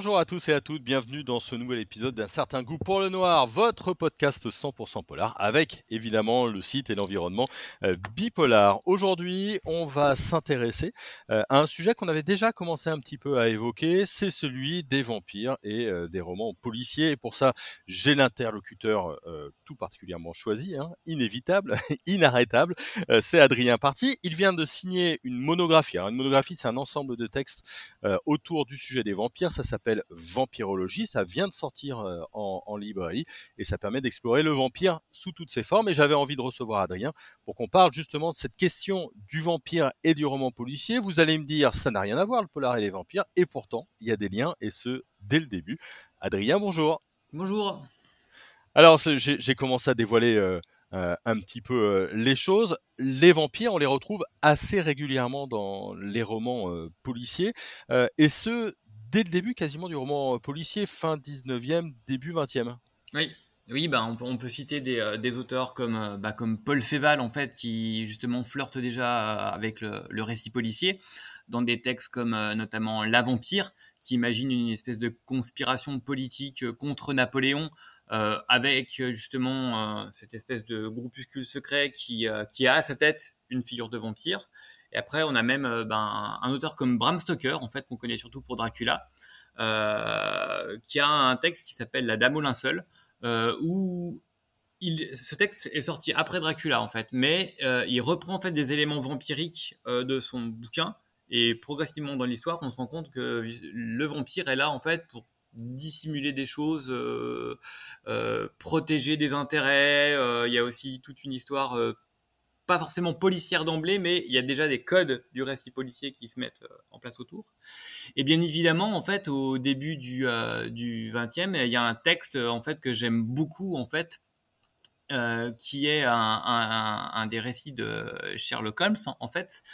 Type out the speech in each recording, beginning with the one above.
Bonjour à tous et à toutes, bienvenue dans ce nouvel épisode d'un certain goût pour le noir, votre podcast 100% polar, avec évidemment le site et l'environnement euh, bipolar. Aujourd'hui, on va s'intéresser euh, à un sujet qu'on avait déjà commencé un petit peu à évoquer, c'est celui des vampires et euh, des romans policiers. Et pour ça, j'ai l'interlocuteur tout particulièrement choisi, hein, inévitable, inarrêtable, c'est Adrien Parti. Il vient de signer une monographie. Alors une monographie, c'est un ensemble de textes autour du sujet des vampires. Ça s'appelle Vampirologie. Ça vient de sortir euh, en, librairie et ça permet d'explorer le vampire sous toutes ses formes. Et j'avais envie de recevoir Adrien pour qu'on parle justement de cette question du vampire et du roman policier. Vous allez me dire, ça n'a rien à voir le polar et les vampires. Et pourtant, il y a des liens et ce, dès le début. Adrien, bonjour. Bonjour. Alors, j'ai commencé à dévoiler euh, euh, un petit peu les choses. Les vampires, on les retrouve assez régulièrement dans les romans policiers, et ce, dès le début quasiment du roman policier, fin 19e, début 20e. Oui. Oui, bah, on, peut, citer des, euh, auteurs comme, euh, bah, comme Paul Féval, en fait, qui justement flirte déjà euh, avec le, récit policier, dans des textes comme notamment La Vampire, qui imagine une espèce de conspiration politique contre Napoléon, avec justement cette espèce de groupuscule secret qui, a à sa tête une figure de vampire. Et après, on a même euh, ben, un auteur comme Bram Stoker, en fait, qu'on connaît surtout pour Dracula, euh, qui a un texte qui s'appelle La Dame au linceul, euh, où ce texte est sorti après Dracula, en fait, mais il reprend en fait des éléments vampiriques de son bouquin, et progressivement dans l'histoire, on se rend compte que le vampire est là, en fait, pour dissimuler des choses, protéger des intérêts. Il y a aussi toute une histoire pas forcément policière d'emblée, mais il y a déjà des codes du récit policier qui se mettent euh, en place autour. Et bien évidemment, en fait, au début du, euh, du 20e, il y a un texte en fait que j'aime beaucoup en fait, euh, qui est un, des récits de Sherlock Holmes. En fait,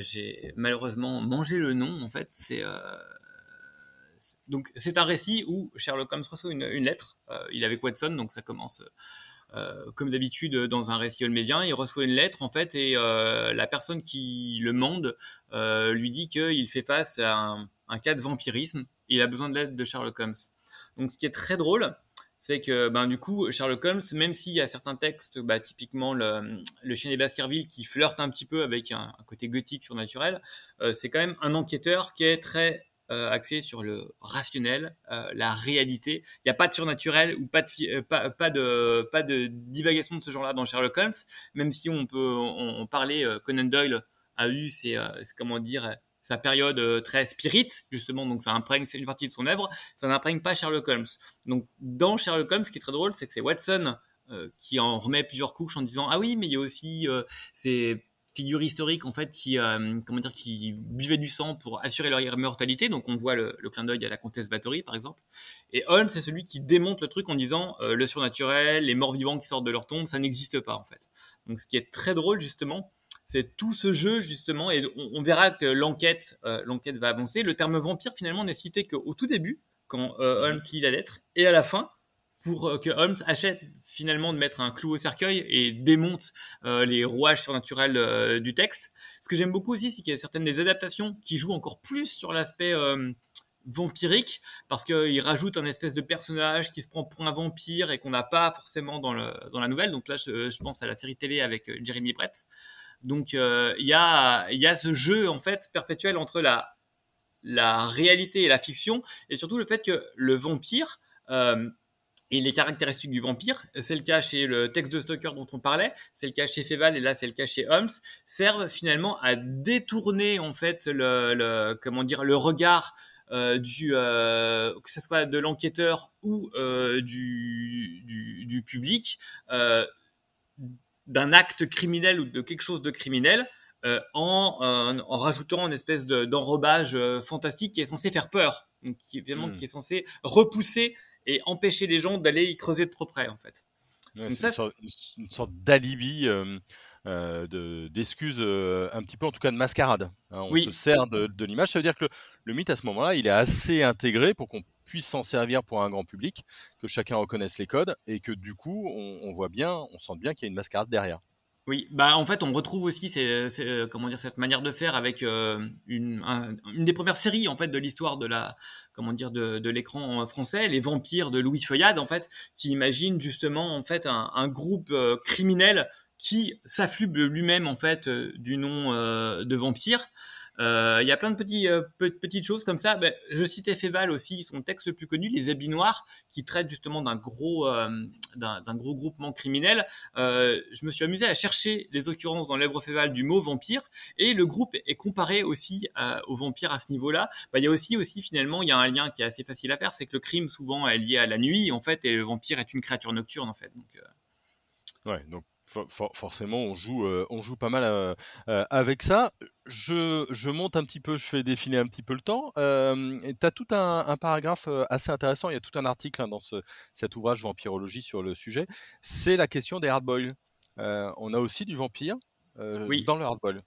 j'ai malheureusement mangé le nom. En fait, c'est donc c'est un récit où Sherlock Holmes reçoit une, lettre. il est avec Watson, donc ça commence euh, comme d'habitude dans un récit holmédien, il reçoit une lettre en fait et euh, la personne qui le mande euh, lui dit qu'il fait face à un, cas de vampirisme. Il a besoin de l'aide de Sherlock Holmes. Donc ce qui est très drôle, c'est que ben, du coup Sherlock Holmes, même s'il y a certains textes, bah, typiquement le, chien des Baskerville qui flirte un petit peu avec un côté gothique surnaturel, c'est quand même un enquêteur qui est très euh, axé sur le rationnel, euh, la réalité. Il n'y a pas de surnaturel ou pas de, euh, pas, de, pas de divagation de ce genre-là dans Sherlock Holmes, même si on peut on, parler, Conan Doyle a eu c'est comment dire sa période très spirit justement donc ça imprègne c'est une partie de son œuvre ça n'imprègne pas Sherlock Holmes donc dans Sherlock Holmes ce qui est très drôle c'est que c'est Watson qui en remet plusieurs couches en disant ah oui mais il y a aussi c'est figure historique en fait qui euh, comment dire qui buvait du sang pour assurer leur immortalité. Donc on voit le, clin d'œil à la comtesse Bathory par exemple. Et Holmes c'est celui qui démonte le truc en disant euh, le surnaturel les morts vivants qui sortent de leur tombe ça n'existe pas en fait. Donc ce qui est très drôle justement c'est tout ce jeu justement et on, verra que l'enquête euh, l'enquête va avancer. Le terme vampire finalement n'est cité qu'au tout début quand Holmes lit la lettre et à la fin pour euh, que Holmes achète finalement de mettre un clou au cercueil et démonte euh, les rouages surnaturels euh, du texte. Ce que j'aime beaucoup aussi, c'est qu'il y a certaines des adaptations qui jouent encore plus sur l'aspect vampirique parce qu'il rajoute un espèce de personnage qui se prend pour un vampire et qu'on n'a pas forcément dans, la nouvelle. Donc là, je, pense à la série télé avec Jeremy Brett. Donc il y, a, ce jeu en fait perpétuel entre la réalité et la fiction et surtout le fait que le vampire et les caractéristiques du vampire, c'est le cas chez le texte de Stoker dont on parlait, c'est le cas chez Feval et là c'est le cas chez Holmes, servent finalement à détourner en fait le, comment dire le regard euh, du euh, que ce soit de l'enquêteur ou euh, du, du, public d'un acte criminel ou de quelque chose de criminel en, en, rajoutant une espèce d'enrobage fantastique qui est censé faire peur, donc qui, évidemment, hmm. qui est censé repousser et empêcher les gens d'aller y creuser de trop près, en fait. c'est une, sorte, d'alibi, euh, euh, d'excuse euh, un petit peu, en tout cas de mascarade. Hein. on se sert de, l'image. Ça veut dire que le, mythe, à ce moment-là, il est assez intégré pour qu'on puisse s'en servir pour un grand public, que chacun reconnaisse les codes, et que du coup, on, voit bien, on sent bien qu'il y a une mascarade derrière. Oui, bah en fait on retrouve aussi ces, comment dire cette manière de faire avec une, une des premières séries en fait de l'histoire de la comment dire de, de l'écran français, les vampires de Louis Feuillade en fait, qui imagine justement en fait un, un groupe criminel qui s'affluble lui-même en fait du nom de vampire. Euh, il y a plein de euh, petites choses comme ça. Ben, je citais Féval aussi, son texte le plus connu, Les Habits Noirs, qui traite justement d'un gros, euh, d'un gros groupement criminel. je me suis amusé à chercher les occurrences dans l'œuvre Féval du mot vampire, et le groupe est comparé aussi aux vampires à ce niveau-là. Ben, il y a aussi, aussi finalement, il y a un lien qui est assez facile à faire, c'est que le crime souvent est lié à la nuit, en fait, et le vampire est une créature nocturne, en fait. Donc, Ouais, donc forcément, on joue, euh, on joue pas mal euh, euh, avec ça. Je, monte un petit peu, je fais défiler un petit peu le temps. tu as tout un, paragraphe assez intéressant, il y a tout un article hein, dans cet ouvrage Vampirologie sur le sujet. C'est la question des hardboils. on a aussi du vampire dans le hardboil.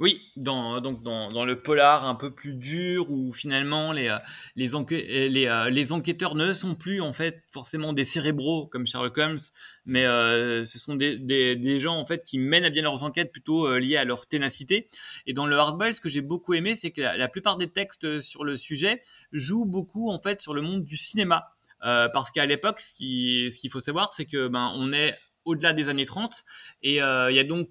Oui, dans, donc dans, dans, le polar un peu plus dur où finalement les, euh, les, les, euh, les, enquêteurs ne sont plus en fait forcément des cérébraux comme Sherlock Holmes, mais euh, ce sont des, des, gens en fait qui mènent à bien leurs enquêtes plutôt euh, liées à leur ténacité. Et dans le hardboil, ce que j'ai beaucoup aimé, c'est que la, plupart des textes sur le sujet jouent beaucoup en fait sur le monde du cinéma. parce qu'à l'époque, ce qu'il ce faut savoir, c'est que ben on est au-delà des années 30 et il y a donc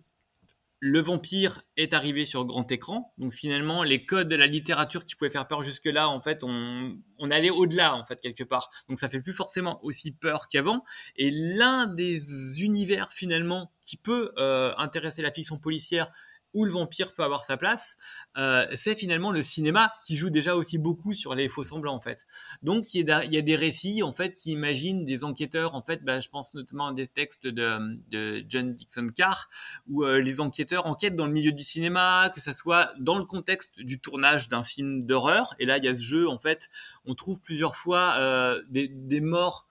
le vampire est arrivé sur grand écran. Donc finalement, les codes de la littérature qui pouvaient faire peur jusque-là, en fait, on, on allait au-delà, en fait, quelque part. Donc ça fait plus forcément aussi peur qu'avant. Et l'un des univers finalement qui peut euh, intéresser la fiction policière où le vampire peut avoir sa place, euh, c'est finalement le cinéma qui joue déjà aussi beaucoup sur les faux semblants en fait. Donc il y, a, des récits en fait qui imaginent des enquêteurs en fait, bah, je pense notamment à des textes de, John Dixon Carr où euh, les enquêteurs enquêtent dans le milieu du cinéma, que ça soit dans le contexte du tournage d'un film d'horreur. Et là il y a ce jeu en fait, on trouve plusieurs fois euh, des, des morts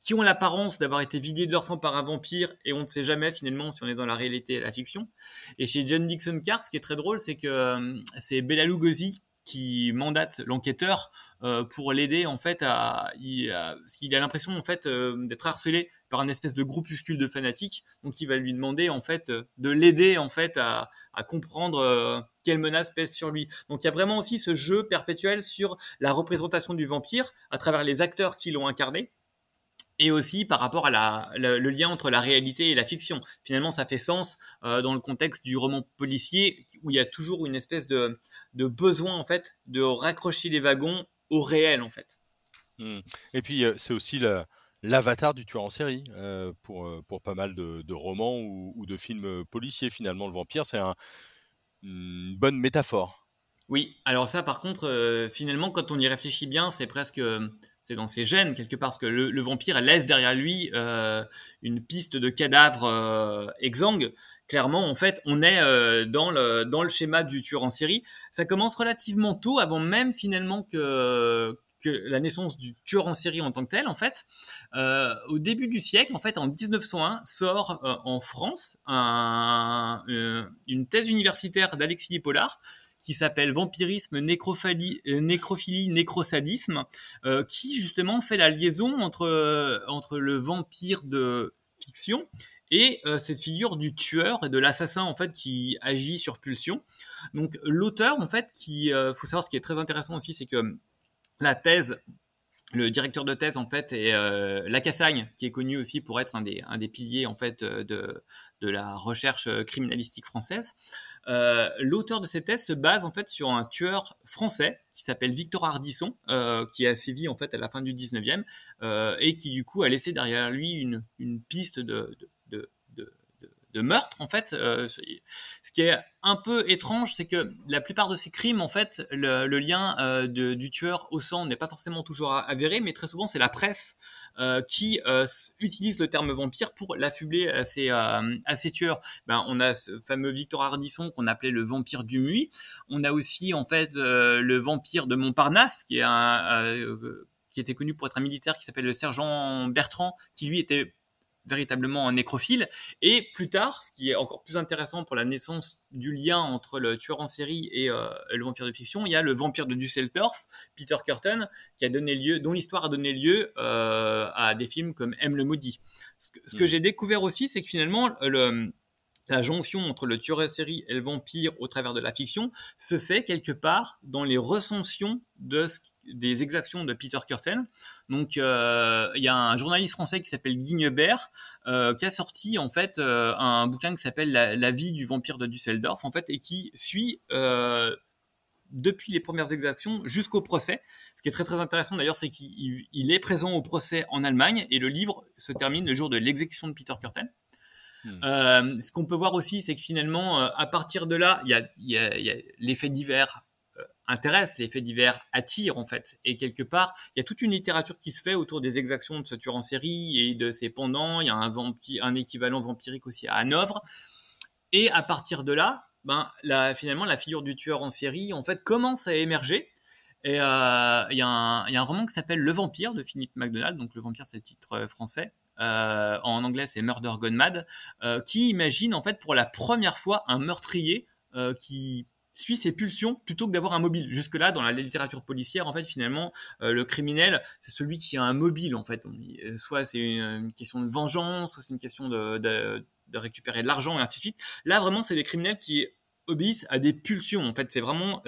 qui ont l'apparence d'avoir été vidés de leur sang par un vampire et on ne sait jamais finalement si on est dans la réalité et la fiction. Et chez John Dixon Carr, ce qui est très drôle, c'est que euh, c'est Bela Lugosi qui mandate l'enquêteur euh, pour l'aider en fait à, parce qu'il a l'impression en fait euh, d'être harcelé par une espèce de groupuscule de fanatiques. Donc il va lui demander en fait de l'aider en fait à, à comprendre quelle menace pèse sur lui. Donc il y a vraiment aussi ce jeu perpétuel sur la représentation du vampire à travers les acteurs qui l'ont incarné et aussi par rapport à la, le, lien entre la réalité et la fiction. Finalement, ça fait sens euh, dans le contexte du roman policier où il y a toujours une espèce de, de besoin en fait de raccrocher les wagons au réel en fait. Mmh. Et puis euh, c'est aussi l'avatar du tueur en série euh, pour, pour pas mal de, romans ou, de films policiers. Finalement, le vampire, c'est un, une bonne métaphore. Oui, alors ça par contre, finalement, quand on y réfléchit bien, c'est presque c'est dans ses gènes quelque part, parce que le, vampire laisse derrière lui euh, une piste de cadavre euh, exsangue. Clairement, en fait, on est euh, dans, le, schéma du tueur en série. Ça commence relativement tôt, avant même finalement que, la naissance du tueur en série en tant que tel, en fait. Euh, au début du siècle, en fait, en 1901, sort euh, en France un, une thèse universitaire d'Alexis Pollard qui s'appelle Vampirisme, nécrophilie, euh, nécrophilie nécrosadisme, euh, qui justement fait la liaison entre, euh, entre le vampire de fiction et cette figure du tueur et de l'assassin en fait qui agit sur pulsion. Donc l'auteur en fait qui faut savoir ce qui est très intéressant aussi c'est que la thèse le directeur de thèse en fait est euh, Lacassagne, qui est connu aussi pour être un des, un des piliers en fait euh, de, de la recherche euh, criminalistique française. Euh, L'auteur de cette thèse se base en fait sur un tueur français qui s'appelle Victor Ardisson, euh, qui a sévi en fait à la fin du 19e et qui du coup a laissé derrière lui une, une piste de, de de meurtre en fait. Euh, ce qui est un peu étrange, c'est que la plupart de ces crimes en fait, le, lien euh, du tueur au sang n'est pas forcément toujours avéré, mais très souvent c'est la presse euh, qui utilise le terme vampire pour l'affubler à ces, à ces tueurs. Ben, on a ce fameux Victor Ardisson qu'on appelait le vampire du Muy. On a aussi en fait le vampire de Montparnasse qui est un qui était connu pour être un militaire qui s'appelle le sergent Bertrand, qui lui était véritablement un nécrophile. Et plus tard, ce qui est encore plus intéressant pour la naissance du lien entre le tueur en série et euh, le vampire de fiction, il y a le vampire de Düsseldorf, Peter Curtin, qui a donné lieu, dont l'histoire a donné lieu euh, à des films comme M le maudit. Ce que, ce que hmm. j'ai découvert aussi, c'est que finalement le la jonction entre le tueur en série et le vampire au travers de la fiction se fait quelque part dans les recensions de des exactions de Peter Curtin. Donc, euh, il y a un journaliste français qui s'appelle Guignebert euh, qui a sorti en fait euh, un bouquin qui s'appelle la, vie du vampire de Düsseldorf en fait et qui suit depuis les premières exactions jusqu'au procès. Ce qui est très très intéressant d'ailleurs, c'est qu'il est présent au procès en Allemagne et le livre se termine le jour de l'exécution de Peter Curtin. Hmm. Euh, ce qu'on peut voir aussi, c'est que finalement, euh, à partir de là, il y a, y a, y a l'effet divers euh, intéresse, l'effet divers attire en fait. Et quelque part, il y a toute une littérature qui se fait autour des exactions de ce tueur en série et de ses pendants. Il y a un, un équivalent vampirique aussi à Hanovre. Et à partir de là, ben, la, finalement, la figure du tueur en série en fait commence à émerger. Et euh, il y, y, a un roman qui s'appelle Le Vampire de Philippe MacDonald. Donc Le Vampire, c'est le titre français. Euh, en anglais c'est Murder Gone Mad, euh, qui imagine en fait pour la première fois un meurtrier euh, qui suit ses pulsions plutôt que d'avoir un mobile. Jusque-là, dans la littérature policière, en fait, finalement, le criminel, c'est celui qui a un mobile, en fait. soit c'est une, question de vengeance, soit c'est une question de, récupérer de l'argent, et ainsi de suite. Là, vraiment, c'est des criminels qui obéissent à des pulsions. En fait, c'est vraiment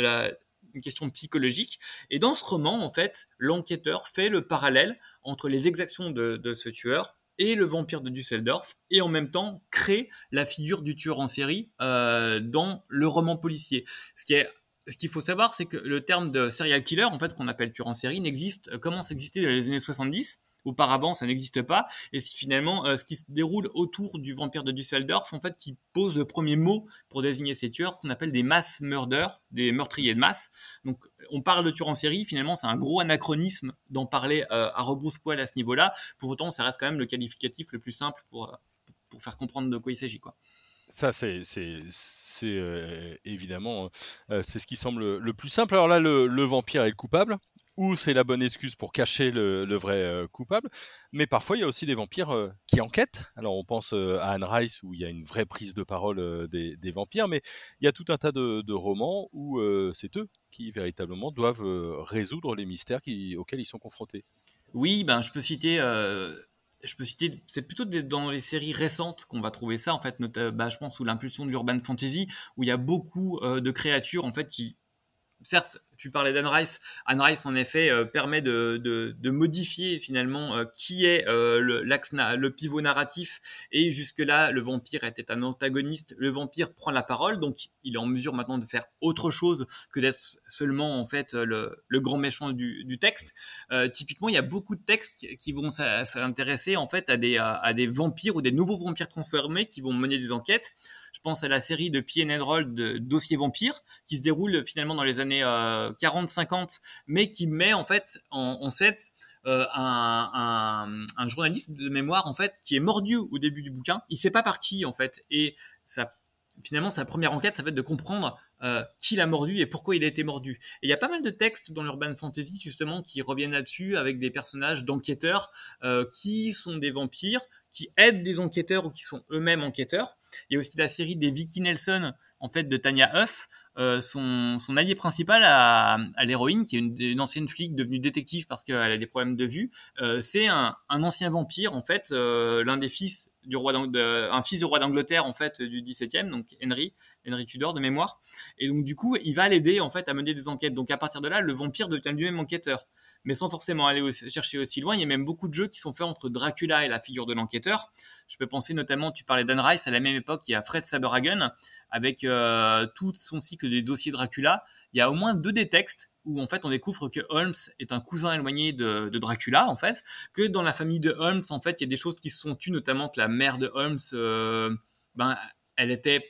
une question psychologique. Et dans ce roman, en fait, l'enquêteur fait le parallèle entre les exactions de ce tueur et le vampire de Düsseldorf, et en même temps crée la figure du tueur en série euh, dans le roman policier. Ce qui est ce qu'il faut savoir, c'est que le terme de serial killer, en fait, ce qu'on appelle tueur en série, n'existe, commence à exister dans les années 70, Auparavant, ça n'existe pas. Et finalement euh, ce qui se déroule autour du vampire de Düsseldorf, en fait, qui pose le premier mot pour désigner ces tueurs, ce qu'on appelle des mass murders, des meurtriers de masse. Donc, on parle de tueurs en série. Finalement, c'est un gros anachronisme d'en parler euh, à rebrousse-poil à ce niveau-là. Pour autant, ça reste quand même le qualificatif le plus simple pour, pour faire comprendre de quoi il s'agit, quoi. Ça, c'est euh, évidemment c'est ce qui semble le plus simple. Alors là, le vampire est le coupable ou c'est la bonne excuse pour cacher le, vrai euh, coupable. Mais parfois, il y a aussi des vampires euh, qui enquêtent. Alors, on pense euh, à Anne Rice, où il y a une vraie prise de parole des, vampires, mais il y a tout un tas de, romans où c'est eux qui, véritablement, doivent résoudre les mystères auxquels ils sont confrontés. Oui, ben, je peux citer... Je peux citer, c'est plutôt dans les séries récentes qu'on va trouver ça, en fait, bah, je pense sous l'impulsion de l'urban fantasy, où il y a beaucoup de créatures, en fait, qui, certes, tu parlais d'Anne Rice. Anne Rice, en effet, euh, permet de, de, modifier finalement euh, qui est euh, le, le pivot narratif. Et jusque-là, le vampire était un antagoniste. Le vampire prend la parole, donc il est en mesure maintenant de faire autre chose que d'être seulement en fait le, le grand méchant du, du texte. typiquement, il y a beaucoup de textes qui vont s'intéresser en fait à des, à, des vampires ou des nouveaux vampires transformés qui vont mener des enquêtes. Je pense à la série de P&N Roll de Dossier Vampire qui se déroule finalement dans les années 40-50, mais qui met en fait en, en euh, un, un, journaliste de mémoire en fait qui est mordu au début du bouquin. Il sait pas par qui en fait, et ça finalement sa première enquête, ça va être de comprendre euh, qui l'a mordu et pourquoi il a été mordu. Et il y a pas mal de textes dans l'urban fantasy justement qui reviennent là-dessus avec des personnages d'enquêteurs euh, qui sont des vampires, qui aident des enquêteurs ou qui sont eux-mêmes enquêteurs. Il y a aussi la série des Vicky Nelson en fait de Tanya Huff, euh, son, allié principal à, l'héroïne, qui est une, ancienne flic devenue détective parce qu'elle a des problèmes de vue, c'est un, ancien vampire en fait, l'un des fils du roi de, un fils du roi d'Angleterre en fait du 17e, donc Henry, Henry Tudor de mémoire. Et donc du coup, il va l'aider en fait à mener des enquêtes. Donc à partir de là, le vampire devient lui-même enquêteur mais sans forcément aller chercher aussi loin. Il y a même beaucoup de jeux qui sont faits entre Dracula et la figure de l'enquêteur. Je peux penser notamment, tu parlais d'Anne Rice, à la même époque, il y a Fred Saberhagen, avec euh, tout son cycle des dossiers Dracula. Il y a au moins deux des textes où en fait on découvre que Holmes est un cousin éloigné de, Dracula en fait, que dans la famille de Holmes en fait il y a des choses qui se sont tues, notamment que la mère de Holmes, euh, ben elle était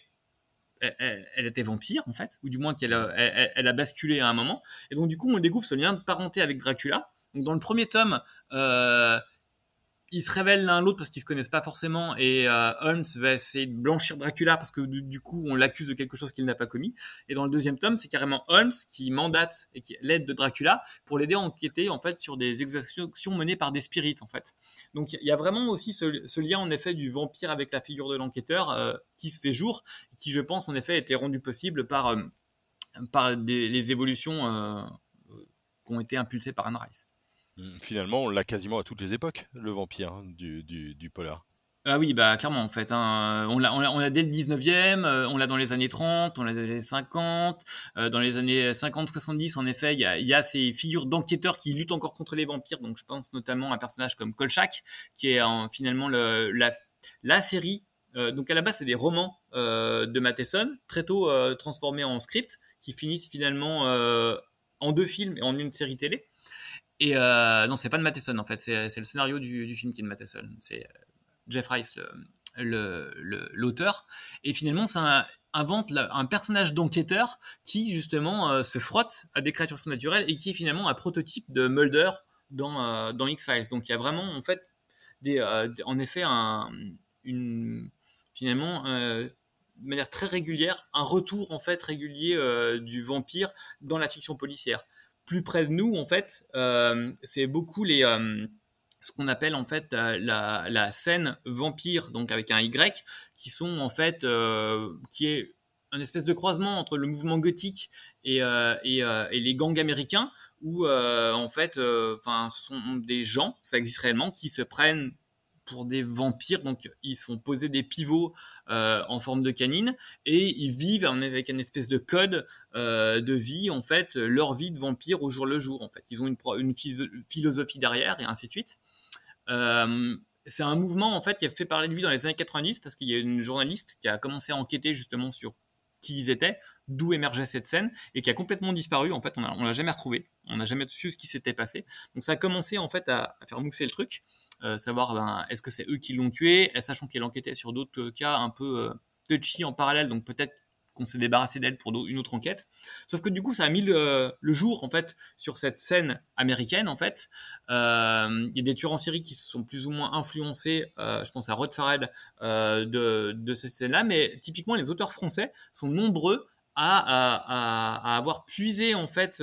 elle, était vampire en fait, ou du moins qu'elle a, basculé à un moment. Et donc du coup, on découvre ce lien de parenté avec Dracula. Donc dans le premier tome, euh, ils se révèlent l'un l'autre parce qu'ils se connaissent pas forcément et euh, Holmes va essayer de blanchir Dracula parce que du, coup on l'accuse de quelque chose qu'il n'a pas commis. Et dans le deuxième tome c'est carrément Holmes qui mandate et qui l'aide de Dracula pour l'aider à enquêter en fait sur des exactions menées par des spirites en fait. Donc il y a vraiment aussi ce, lien en effet du vampire avec la figure de l'enquêteur euh, qui se fait jour qui je pense en effet a été rendu possible par euh, par les évolutions qui ont été impulsées par Anne Rice finalement, on l'a quasiment à toutes les époques, le vampire hein, du, du, polar. Ah oui, bah clairement en fait. Hein. On l'a, dès le 19e, euh, on l'a dans les années 30, on l'a dans les 50, euh, dans les années 50-70 en effet, il y a, ces figures d'enquêteurs qui luttent encore contre les vampires. Donc je pense notamment à un personnage comme Kolchak, qui est finalement le, la, série. Euh, donc à la base c'est des romans de Matheson, très tôt transformés en script, qui finissent finalement en deux films et en une série télé. Et euh, non, c'est pas de Matheson en fait, c'est le scénario du, film qui est de Matheson. C'est Jeff Rice, l'auteur. Et finalement, ça invente un personnage d'enquêteur qui, justement, euh, se frotte à des créatures surnaturelles et qui est finalement un prototype de Mulder dans, euh, dans X-Files. Donc, il y a vraiment, en fait, euh, en effet, finalement, de manière très régulière, un retour, en fait, régulier du vampire dans la fiction policière. Plus près de nous, en fait, c'est beaucoup les ce qu'on appelle en fait euh, la, la, scène vampire, donc avec un Y, qui sont en fait, euh, qui est un espèce de croisement entre le mouvement gothique et, euh, et, et les gangs américains, où en fait, enfin, ce sont des gens, ça existe réellement, qui se prennent pour des vampires, donc ils se font poser des pivots euh, en forme de canine et ils vivent avec une espèce de code euh, de vie en fait, leur vie de vampire au jour le jour en fait. Ils ont une, philosophie derrière et ainsi de suite. Euh, c'est un mouvement en fait qui a fait parler de lui dans les années 90 parce qu'il y a une journaliste qui a commencé à enquêter justement sur qui ils étaient, d'où émergeait cette scène, et qui a complètement disparu. En fait, on, on l'a jamais retrouvé. On n'a jamais su ce qui s'était passé. Donc ça a commencé en fait à, faire mousser le truc, euh, savoir ben, est-ce que c'est eux qui l'ont tué, sachant qu'il enquêtait sur d'autres cas un peu euh, touchy en parallèle, donc peut-être qu'on s'est débarrassé d'elle pour une autre enquête. Sauf que du coup, ça a mis le, jour en fait sur cette scène américaine en fait. Euh, il y a des tueurs en série qui sont plus ou moins influencés. Euh, je pense à Rod Farrell euh, de, de cette scène-là, mais typiquement les auteurs français sont nombreux à, à, avoir puisé en fait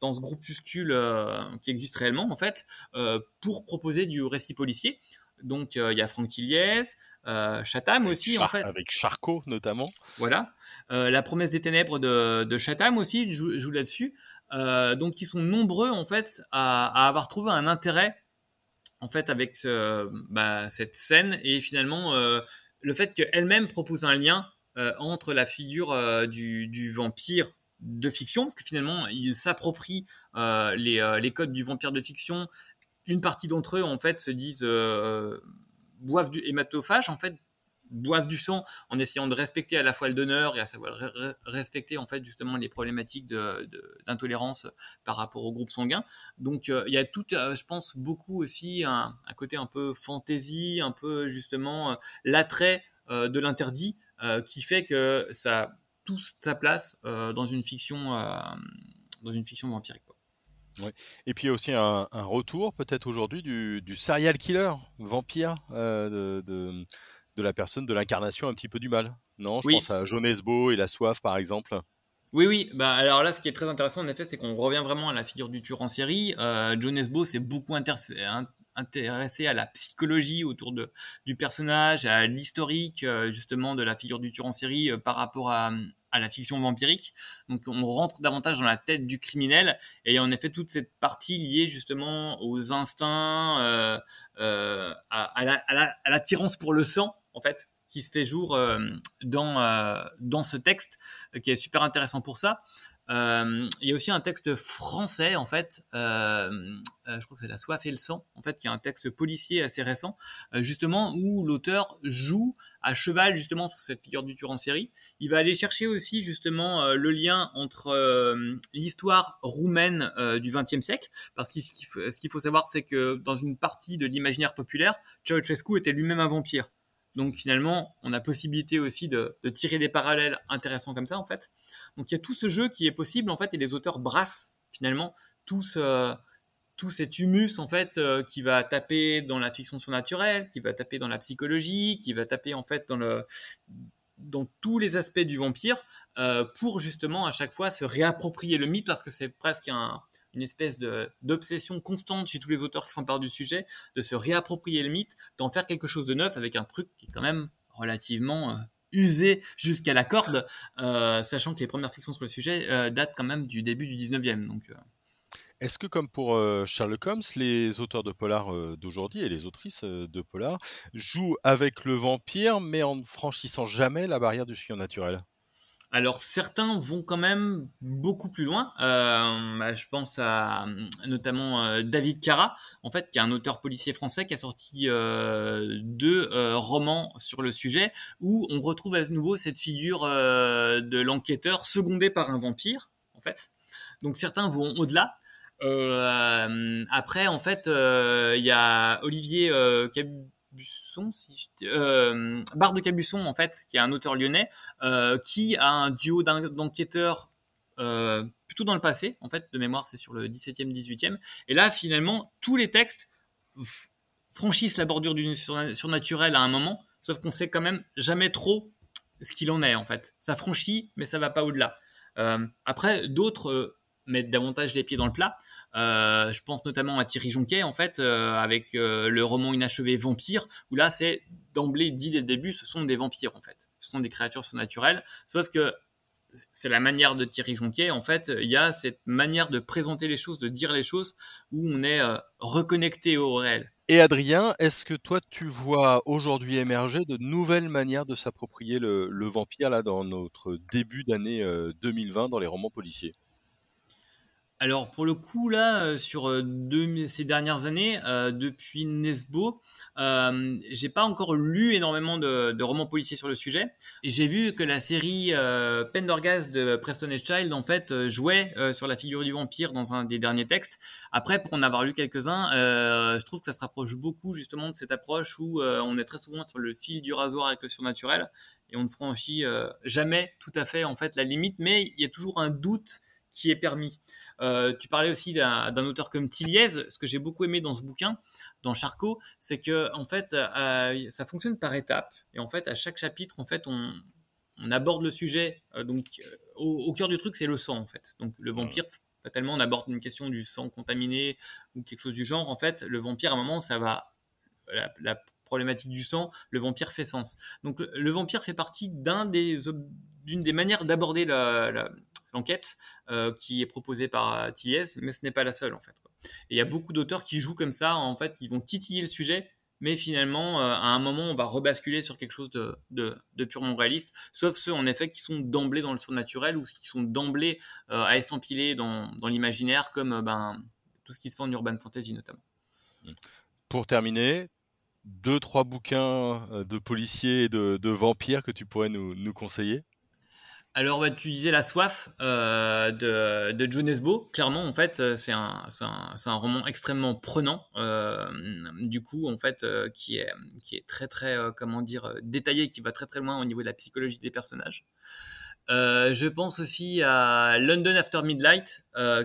dans ce groupuscule qui existe réellement en fait pour proposer du récit policier. Donc il y a Franck Tilliez, euh, Chatham aussi en fait. Avec Charcot notamment. Voilà. Euh, la promesse des ténèbres de, de Chatham aussi joue, joue là-dessus. Euh, donc ils sont nombreux en fait à, à, avoir trouvé un intérêt en fait avec ce, bah, cette scène et finalement euh, le fait qu'elle-même propose un lien euh, entre la figure euh, du, du, vampire de fiction parce que finalement il s'approprie les, les codes du vampire de fiction une partie d'entre eux en fait se disent euh, boivent du hématophage en fait boivent du sang en essayant de respecter à la fois le donneur et à savoir respecter en fait justement les problématiques d'intolérance par rapport au groupe sanguin. Donc euh, il y a tout, euh, je pense beaucoup aussi un, côté un peu fantaisie, un peu justement l'attrait de l'interdit qui fait que ça a sa place dans une fiction dans une fiction vampirique. Et puis il y a aussi un, retour peut-être aujourd'hui du, serial killer vampire euh, de, de, la personne, de l'incarnation un petit peu du mal. Non, je pense à John Esbo et la soif par exemple. Oui, oui. Bah alors là, ce qui est très intéressant en effet, c'est qu'on revient vraiment à la figure du tueur en série. Euh, John Esbo s'est beaucoup intéressé à la psychologie autour de, du personnage, à l'historique euh, justement de la figure du tueur en série par rapport à, à la fiction vampirique. Donc on rentre davantage dans la tête du criminel et en effet toute cette partie liée justement aux instincts, euh, euh, à, à l'attirance pour le sang en fait qui se fait jour euh, dans, euh, dans ce texte, qui est super intéressant pour ça. Euh, il y a aussi un texte français, en fait, euh, euh, je crois que c'est La soif et le sang, en fait, qui est un texte policier assez récent, justement, où l'auteur joue à cheval, justement, sur cette figure du tueur en série. Il va aller chercher aussi, justement, le lien entre l'histoire roumaine du XXe siècle, parce que ce qu'il faut, savoir, c'est que dans une partie de l'imaginaire populaire, Ceausescu était lui-même un vampire. Donc finalement, on a possibilité aussi de, tirer des parallèles intéressants comme ça en fait. Donc il y a tout ce jeu qui est possible en fait et les auteurs brassent finalement tout tout cet humus en fait euh, qui va taper dans la fiction surnaturelle, qui va taper dans la psychologie, qui va taper en fait dans tous les aspects du vampire euh, pour justement à chaque fois se réapproprier le mythe parce que c'est presque un, une espèce d'obsession constante chez tous les auteurs qui s'emparent du sujet, de se réapproprier le mythe, d'en faire quelque chose de neuf avec un truc qui est quand même relativement euh, usé jusqu'à la corde, euh, sachant que les premières fictions sur le sujet euh, datent quand même du début du 19e. Donc, Est-ce que comme pour Sherlock Holmes, les auteurs de polar d'aujourd'hui et les autrices de polar jouent avec le vampire, mais en franchissant jamais la barrière du surnaturel? Alors certains vont quand même beaucoup plus loin. Euh, bah, je pense à notamment euh, David Cara, en fait, qui est un auteur policier français qui a sorti euh, deux romans sur le sujet où on retrouve à nouveau cette figure de l'enquêteur secondé par un vampire, en fait. Donc certains vont au-delà. après, en fait, il y a Olivier Cab Cabusson, euh, de Cabusson en fait, qui est un auteur lyonnais, euh, qui a un duo d'enquêteurs euh, plutôt dans le passé, en fait, de mémoire, c'est sur le 17e, 18e. Et là, finalement, tous les textes franchissent la bordure du surnaturel à un moment, sauf qu'on sait quand même jamais trop ce qu'il en est, en fait. Ça franchit, mais ça va pas au-delà. après, d'autres mettre davantage les pieds dans le plat. Euh, je pense notamment à Thierry Jonquet, en fait, euh, avec euh, le roman inachevé Vampire, où là, c'est d'emblée dit dès le début, ce sont des vampires, en fait. Ce sont des créatures surnaturelles. Sauf que c'est la manière de Thierry Jonquet, en fait, il y a cette manière de présenter les choses, de dire les choses, où on est reconnecté au réel. Et Adrien, est-ce que toi, tu vois aujourd'hui émerger de nouvelles manières de s'approprier le, le, vampire là dans notre début d'année 2020 dans les romans policiers? Alors pour le coup là, euh, sur euh, ces dernières années, euh, depuis Nesbo, euh, j'ai pas encore lu énormément de, romans policiers sur le sujet. Et j'ai vu que la série Pendergast de Preston et Child en fait jouait sur la figure du vampire dans un des derniers textes. Après, pour en avoir lu quelques-uns, je trouve que ça se rapproche beaucoup justement de cette approche où on est très souvent sur le fil du rasoir avec le surnaturel et on ne franchit jamais tout à fait en fait la limite, mais il y a toujours un doute qui est permis. Euh, tu parlais aussi d'un auteur comme Tilliez. Ce que j'ai beaucoup aimé dans ce bouquin, dans Charcot, c'est que en fait, euh, ça fonctionne par étapes. Et en fait, à chaque chapitre, en fait, on, aborde le sujet. Euh, donc, au, cœur du truc, c'est le sang, en fait. Donc, le vampire, fatalement, on aborde une question du sang contaminé ou quelque chose du genre. En fait, le vampire, à un moment, ça va. La, problématique du sang, le vampire fait sens. Donc, le, vampire fait partie d'un des d'une des manières d'aborder la, l'enquête euh, qui est proposée par euh, Tilliez, mais ce n'est pas la seule en fait. Et il y a beaucoup d'auteurs qui jouent comme ça, en fait, ils vont titiller le sujet, mais finalement, euh, à un moment, on va rebasculer sur quelque chose de, purement réaliste, sauf ceux en effet qui sont d'emblée dans le surnaturel ou qui sont d'emblée à estampiler dans, l'imaginaire, comme ben, tout ce qui se fait en urban fantasy notamment. Pour terminer, deux, trois bouquins de policiers et de, vampires que tu pourrais nous conseiller? Alors, bah, tu disais La soif euh, de, de Joe Nesbo. Clairement, en fait, euh, c'est un, un, un, roman extrêmement prenant, euh, du coup, en fait, euh, qui, est, qui est très, très, euh, comment dire, détaillé, qui va très, très loin au niveau de la psychologie des personnages. je pense aussi à London After Midnight,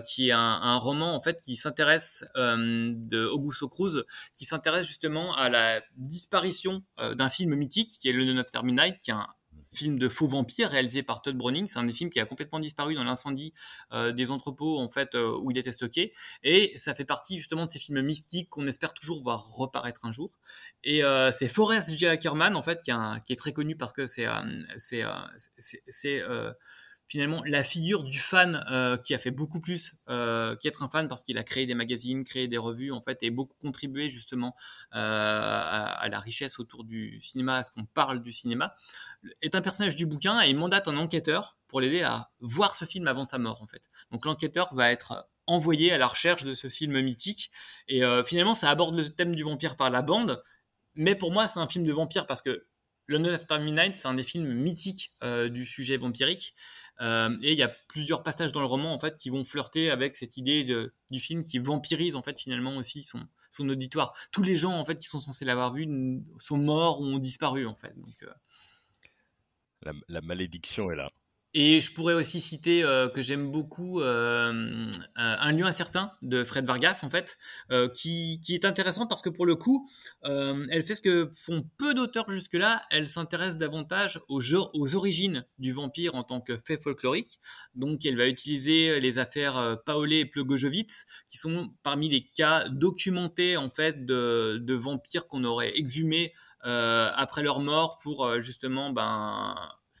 qui est un, un, roman en fait qui s'intéresse de Augusto Cruz, qui s'intéresse justement à la disparition d'un film mythique qui est London After Midnight, qui est un, film de faux vampires réalisé par Todd Browning. C'est un des films qui a complètement disparu dans l'incendie euh, des entrepôts en fait euh, où il était stocké. Et ça fait partie justement de ces films mystiques qu'on espère toujours voir reparaître un jour. Et euh, c'est Forrest J. Ackerman en fait qui, est très connu parce que c'est c'est finalement la figure du fan euh, qui a fait beaucoup plus euh, qu'être un fan parce qu'il a créé des magazines, créé des revues en fait et beaucoup contribué justement euh, à, la richesse autour du cinéma, à ce qu'on parle du cinéma, est un personnage du bouquin et il mandate un enquêteur pour l'aider à voir ce film avant sa mort en fait. Donc l'enquêteur va être envoyé à la recherche de ce film mythique et finalement ça aborde le thème du vampire par la bande, mais pour moi c'est un film de vampire parce que London After Midnight, c'est un des films mythiques du sujet vampirique. Euh, et il y a plusieurs passages dans le roman en fait qui vont flirter avec cette idée du film qui vampirise en fait finalement aussi son, son auditoire. Tous les gens en fait qui sont censés l'avoir vu sont morts ou ont disparu en fait. Euh, la, malédiction est là. Et je pourrais aussi citer euh, que j'aime beaucoup euh, euh, Un lieu incertain de Fred Vargas, en fait, qui, qui, est intéressant parce que pour le coup, elle fait ce que font peu d'auteurs jusque-là. Elle s'intéresse davantage aux, aux origines du vampire en tant que fait folklorique. Donc, elle va utiliser les affaires Paolé et Plogojovitz, qui sont parmi les cas documentés, en fait, de, de vampires qu'on aurait exhumés après leur mort pour justement ben,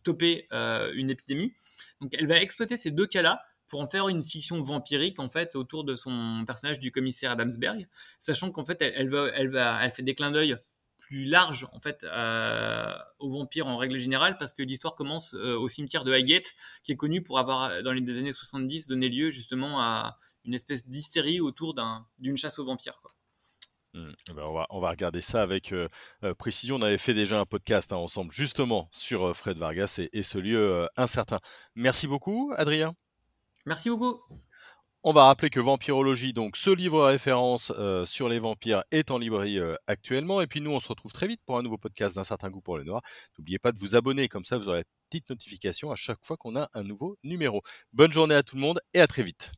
stopper euh, une épidémie. Donc elle va exploiter ces deux cas-là pour en faire une fiction vampirique en fait autour de son personnage du commissaire Adamsberg, sachant qu'en fait elle, va, elle, va, elle fait des clins d'œil plus large en fait euh, aux vampires en règle générale parce que l'histoire commence euh, au cimetière de Highgate qui est connu pour avoir dans les années 70 donné lieu justement à une espèce d'hystérie autour d'une chasse aux vampires. Mmh. Eh ben, on, va, on, va, regarder ça avec euh, précision. On avait fait déjà un podcast hein, ensemble justement sur Fred Vargas et, et ce lieu incertain. Merci beaucoup Adrien. Merci beaucoup. On va rappeler que Vampirologie, donc ce livre référence euh, sur les vampires, est en librairie euh, actuellement. Et puis nous, on se retrouve très vite pour un nouveau podcast d'un certain goût pour le noir. N'oubliez pas de vous abonner, comme ça vous aurez la petite notification à chaque fois qu'on a un nouveau numéro. Bonne journée à tout le monde et à très vite.